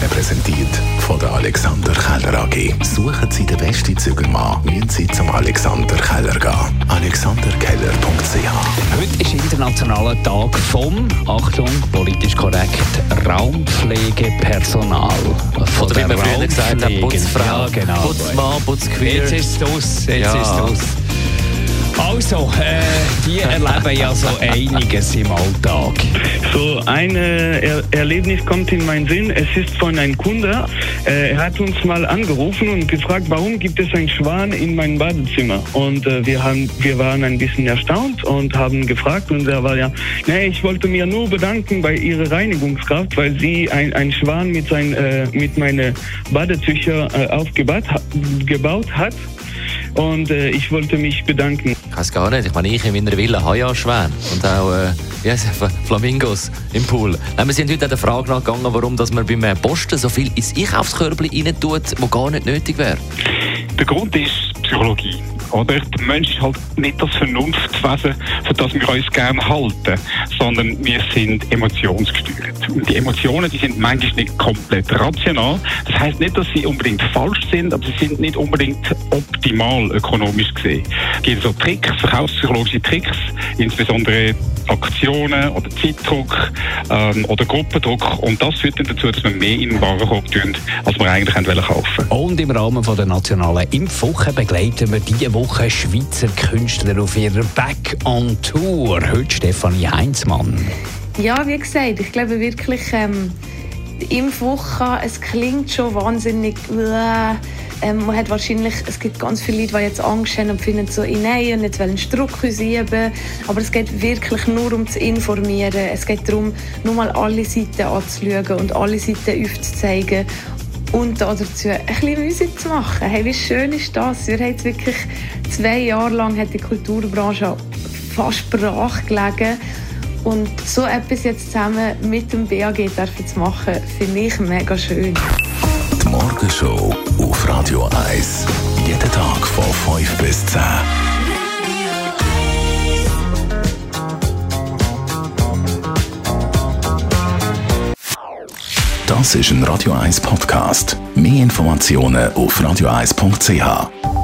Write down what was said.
Ihnen präsentiert von der Alexander Keller AG. Suchen Sie den besten Zügelmann, müssen Sie zum Alexander Keller gehen. AlexanderKeller.ch Heute ist Internationaler Tag vom, Achtung, politisch korrekt, Raumpflegepersonal. Von Oder wie man früher gesagt hat, Putzfrau, Ja, genau. Putzmann, Putzqueer. Jetzt ist es aus, jetzt Ja. ist es aus. Also, äh, erleben ja so einiges im Alltag. So ein äh, er Erlebnis kommt in meinen Sinn. Es ist von einem Kunde. Äh, er hat uns mal angerufen und gefragt, warum gibt es einen Schwan in meinem Badezimmer? Und äh, wir haben, wir waren ein bisschen erstaunt und haben gefragt und er war ja, nee, ich wollte mir nur bedanken bei ihrer Reinigungskraft, weil sie ein, ein Schwan mit sein, mit meine Badetücher aufgebaut ha gebaut hat. Und äh, ich wollte mich bedanken. Weiß gar nicht. Ich meine, ich in meiner Villa habe ja Schwäne und auch äh, wie Flamingos im Pool. Nein, wir sind heute der Frage nachgegangen, warum dass man beim Posten so viel ins Einkaufskörbchen rein tut, wo gar nicht nötig wäre. Der Grund ist Psychologie. Oder? Der Mensch ist halt nicht das Vernunftwesen, für das wir uns gerne halten, sondern wir sind emotionsgesteuert. Und die Emotionen, die sind manchmal nicht komplett rational. Das heißt nicht, dass sie unbedingt falsch sind, aber sie sind nicht unbedingt optimal ökonomisch gesehen. Es gibt so Tricks, verkaufspsychologische Tricks, insbesondere Aktionen oder Zeitdruck ähm, oder Gruppendruck. Und das führt dann dazu, dass wir mehr in den Warenkorb tun, als wir eigentlich wollen kaufen. Und im Rahmen von der nationalen Impfwoche begleiten wir diese Woche Schweizer Künstler auf ihrer Back on Tour. Heute Stefanie Heinzmann. Ja, wie gesagt, ich glaube wirklich, ähm, Impfwoche, es klingt schon wahnsinnig. Äh, ähm, man hat wahrscheinlich, es gibt ganz viele Leute, die jetzt Angst haben und finden so, nein, und jetzt wollen sie Druck. Aber es geht wirklich nur um zu informieren. Es geht darum, nur mal alle Seiten anzuschauen und alle Seiten aufzuzeigen. Und dazu ein bisschen Musik zu machen. Hey, wie schön ist das? Wir haben wirklich zwei Jahre lang hat die Kulturbranche fast brach gelegen. Und so etwas jetzt zusammen mit dem BAG dürfen zu machen, finde ich mega schön. Die Morgenshow auf Radio 1. Jeden Tag von 5 bis 10. Das ist ein Radio 1 Podcast. Mehr Informationen auf radio1.ch.